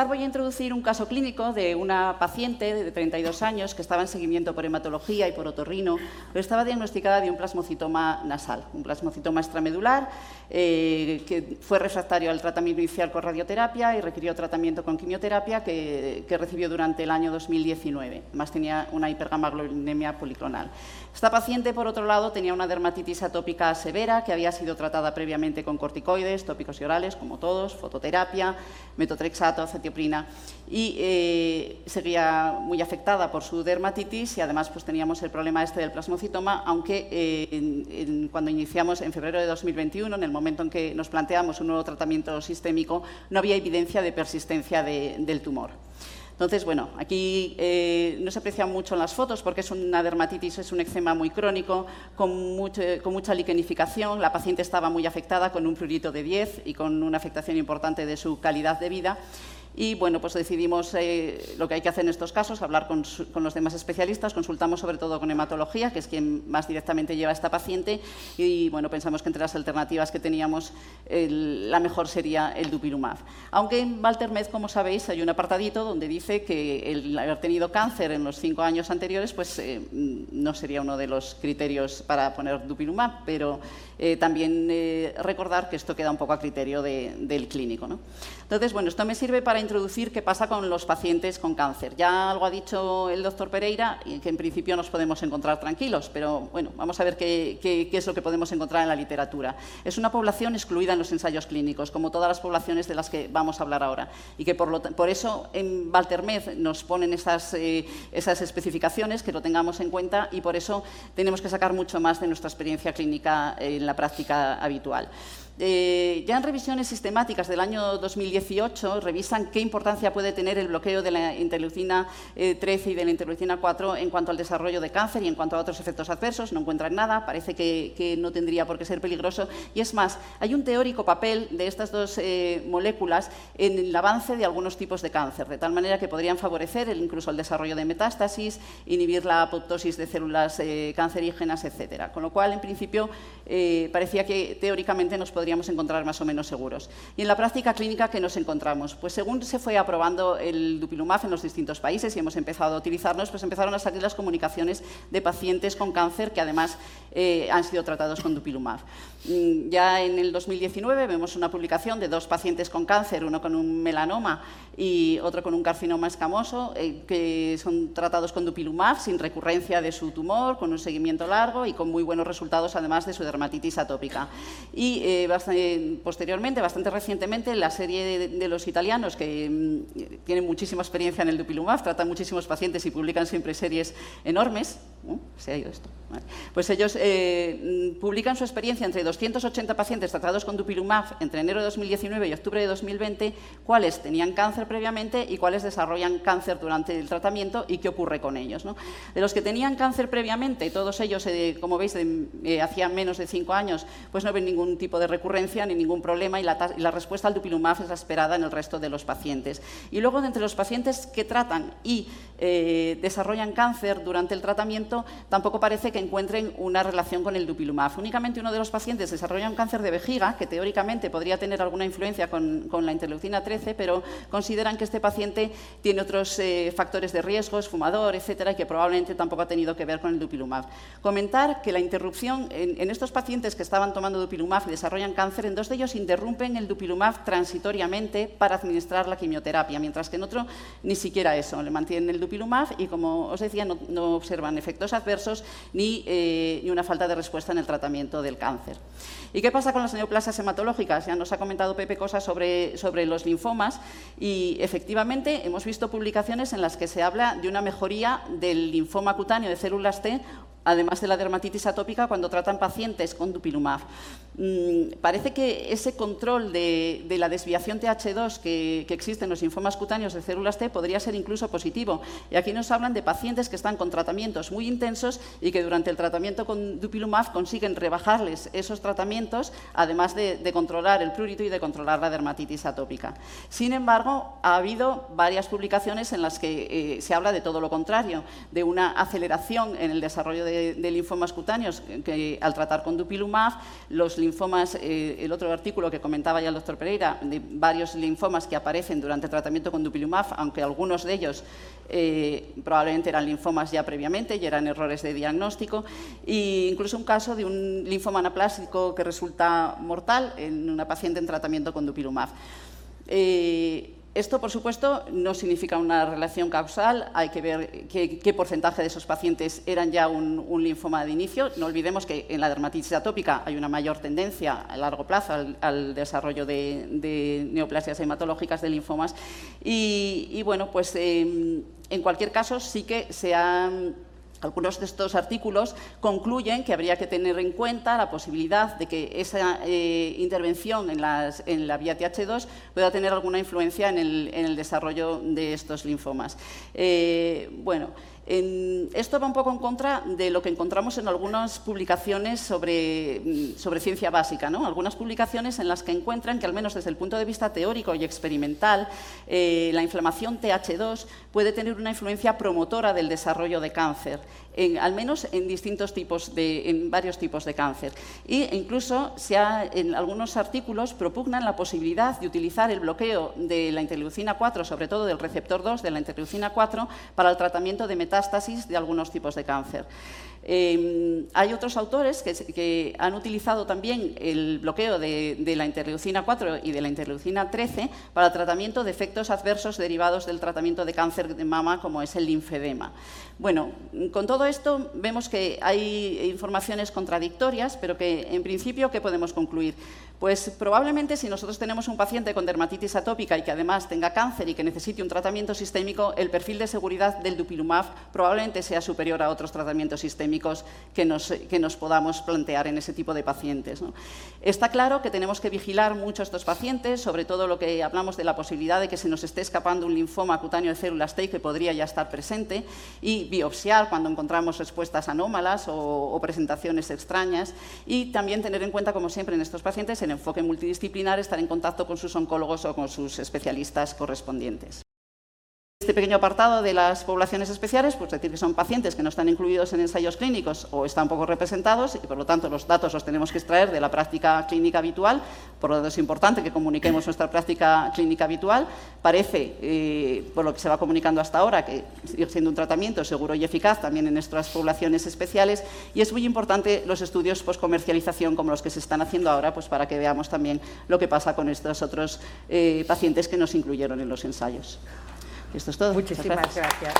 empezar voy a introducir un caso clínico de una paciente de 32 años que estaba en seguimiento por hematología y por otorrino, pero estaba diagnosticada de un plasmocitoma nasal, un plasmocitoma extramedular eh, que fue refractario al tratamiento inicial con radioterapia y requirió tratamiento con quimioterapia que, que recibió durante el año 2019. Además tenía una hipergamaglobulinemia policlonal. Esta paciente, por otro lado, tenía una dermatitis atópica severa que había sido tratada previamente con corticoides, tópicos y orales, como todos, fototerapia, metotrexato, y eh, seguía muy afectada por su dermatitis y además pues, teníamos el problema este del plasmocitoma, aunque eh, cuando iniciamos en febrero de 2021, en el momento en que nos planteamos un nuevo tratamiento sistémico, no había evidencia de persistencia del tumor. Entonces, bueno, aquí eh, no se aprecia mucho en las fotos porque es una dermatitis, es un eczema muy crónico, con, con, mucha liquenificación. La paciente estaba muy afectada con un prurito de 10 y con una afectación importante de su calidad de vida. Y bueno, pues decidimos eh, lo que hay que hacer en estos casos, hablar con, los demás especialistas, consultamos sobre todo con hematología, que es quien más directamente lleva a esta paciente, y bueno, pensamos que entre las alternativas que teníamos la mejor sería el dupilumab. Aunque en Valtermed, como sabéis, hay un apartadito donde dice que el haber tenido cáncer en los cinco años anteriores, pues eh, no sería uno de los criterios para poner dupilumab, pero eh, también recordar que esto queda un poco a criterio del clínico. ¿no? Entonces, bueno, esto me sirve para introducir qué pasa con los pacientes con cáncer. Ya algo ha dicho el doctor Pereira, que en principio nos podemos encontrar tranquilos, pero bueno, vamos a ver qué, es lo que podemos encontrar en la literatura. Es una población excluida en los ensayos clínicos, como todas las poblaciones de las que vamos a hablar ahora, y que por, por eso en Valtermed nos ponen esas, eh, esas especificaciones, que lo tengamos en cuenta, y por eso tenemos que sacar mucho más de nuestra experiencia clínica en la práctica habitual. Eh, ya en revisiones sistemáticas del año 2018 revisan qué importancia puede tener el bloqueo de la interleucina 13 eh, y de la interleucina 4 en cuanto al desarrollo de cáncer y en cuanto a otros efectos adversos. No encuentran nada, parece que, no tendría por qué ser peligroso. Y es más, hay un teórico papel de estas dos eh, moléculas en el avance de algunos tipos de cáncer, de tal manera que podrían favorecer incluso el desarrollo de metástasis, inhibir la apoptosis de células cancerígenas, etc. Con lo cual, en principio, parecía que teóricamente nos podría encontrar más o menos seguros. Y en la práctica clínica, ¿qué nos encontramos? Pues según se fue aprobando el dupilumab en los distintos países y hemos empezado a utilizarnos, pues empezaron a salir las comunicaciones de pacientes con cáncer que además eh, han sido tratados con dupilumab. Mm, ya en el 2019 vemos una publicación de dos pacientes con cáncer, uno con un melanoma y otro con un carcinoma escamoso, eh, que son tratados con dupilumab sin recurrencia de su tumor, con un seguimiento largo y con muy buenos resultados además de su dermatitis atópica. Y eh, posteriormente, bastante recientemente, la serie de, los italianos que mm, tienen muchísima experiencia en el dupilumab, tratan muchísimos pacientes y publican siempre series enormes, se ha ido esto, pues ellos eh, publican su experiencia entre 280 pacientes tratados con dupilumab entre enero de 2019 y octubre de 2020, cuáles tenían cáncer previamente y cuáles desarrollan cáncer durante el tratamiento y qué ocurre con ellos. De los que tenían cáncer previamente, todos ellos, eh, como veis, eh, hacían menos de 5 años, pues no ven ningún tipo de recurrencia ni ningún problema y la, respuesta al dupilumab es la esperada en el resto de los pacientes. Y luego, entre los pacientes que tratan y eh, desarrollan cáncer durante el tratamiento, tampoco parece que encuentren una relación con el dupilumab. Únicamente uno de los pacientes desarrolla un cáncer de vejiga, que teóricamente podría tener alguna influencia con, la interleucina 13, pero consideran que este paciente tiene otros eh, factores de riesgo, es fumador, etcétera, y que probablemente tampoco ha tenido que ver con el dupilumab. Comentar que la interrupción en, estos pacientes que estaban tomando dupilumab y desarrollan cáncer, en dos de ellos interrumpen el dupilumab transitoriamente para administrar la quimioterapia, mientras que en otro ni siquiera eso, le mantienen el dupilumab y, como os decía, no, observan efectos adversos eh, ni, una falta de respuesta en el tratamiento del cáncer. ¿Y qué pasa con las neoplasias hematológicas? Ya nos ha comentado Pepe cosas sobre, sobre los linfomas y efectivamente hemos visto publicaciones en las que se habla de una mejoría del linfoma cutáneo de células T además de la dermatitis atópica, cuando tratan pacientes con dupilumab. Mm, parece que ese control de, la desviación TH2 que, existe en los linfomas cutáneos de células T podría ser incluso positivo. Y aquí nos hablan de pacientes que están con tratamientos muy intensos y que durante el tratamiento con dupilumab consiguen rebajarles esos tratamientos, además de, controlar el prurito y de controlar la dermatitis atópica. Sin embargo, ha habido varias publicaciones en las que eh, se habla de todo lo contrario, de una aceleración en el desarrollo de de, linfomas cutáneos que, al tratar con dupilumab, los, linfomas, eh, el otro artículo que comentaba ya el doctor Pereira, de varios linfomas que aparecen durante el tratamiento con dupilumab, aunque algunos de ellos eh, probablemente eran linfomas ya previamente y eran errores de diagnóstico, e incluso un caso de un linfoma anaplásico que resulta mortal en una paciente en tratamiento con dupilumab. Eh, esto, por supuesto, no significa una relación causal. Hay que ver qué, porcentaje de esos pacientes eran ya un, linfoma de inicio. No olvidemos que en la dermatitis atópica hay una mayor tendencia a largo plazo al, desarrollo de, neoplasias hematológicas de linfomas. Y, bueno, pues em, en cualquier caso sí que se han algunos de estos artículos concluyen que habría que tener en cuenta la posibilidad de que esa eh, intervención en, la vía TH2 pueda tener alguna influencia en el, desarrollo de estos linfomas. Eh, bueno, esto va un poco en contra de lo que encontramos en algunas publicaciones sobre, mm, ciencia básica, ¿no? algunas publicaciones en las que encuentran que, al menos desde el punto de vista teórico y experimental, eh, la inflamación TH2 puede tener una influencia promotora del desarrollo de cáncer, al menos en distintos tipos de, en varios tipos de cáncer. E incluso se en algunos artículos propugnan la posibilidad de utilizar el bloqueo de la interleucina 4, sobre todo del receptor 2 de la interleucina 4, para el tratamiento de metástasis de algunos tipos de cáncer. Em, hay otros autores que, han utilizado también el bloqueo de, la interleucina 4 y de la interleucina 13 para el tratamiento de efectos adversos derivados del tratamiento de cáncer de mama, como es el linfedema. Bueno, con todo esto vemos que hay informaciones contradictorias, pero que en principio, ¿qué podemos concluir? Pues probablemente si nosotros tenemos un paciente con dermatitis atópica y que además tenga cáncer y que necesite un tratamiento sistémico, el perfil de seguridad del dupilumab probablemente sea superior a otros tratamientos sistémicos que nos, que nos podamos plantear en ese tipo de pacientes. Está claro que tenemos que vigilar mucho estos pacientes, sobre todo lo que hablamos de la posibilidad de que se nos esté escapando un linfoma cutáneo de células T que podría ya estar presente y biopsiar cuando encontramos respuestas anómalas o, o presentaciones extrañas y también tener en cuenta, como siempre en estos pacientes, enfoque multidisciplinar, estar en contacto con sus oncólogos o con sus especialistas correspondientes. Este pequeño apartado de las poblaciones especiales, pues decir que son pacientes que no están incluidos en ensayos clínicos o están poco representados y por lo tanto los datos los tenemos que extraer de la práctica clínica habitual, por lo tanto es importante que comuniquemos nuestra práctica clínica habitual. Parece, eh, por lo que se va comunicando hasta ahora, que sigue siendo un tratamiento seguro y eficaz también en nuestras poblaciones especiales y es muy importante los estudios post-comercialización como los que se están haciendo ahora, pues para que veamos también lo que pasa con estos otros eh, pacientes que nos incluyeron en los ensayos. Esto es todo. Muchísimas gracias.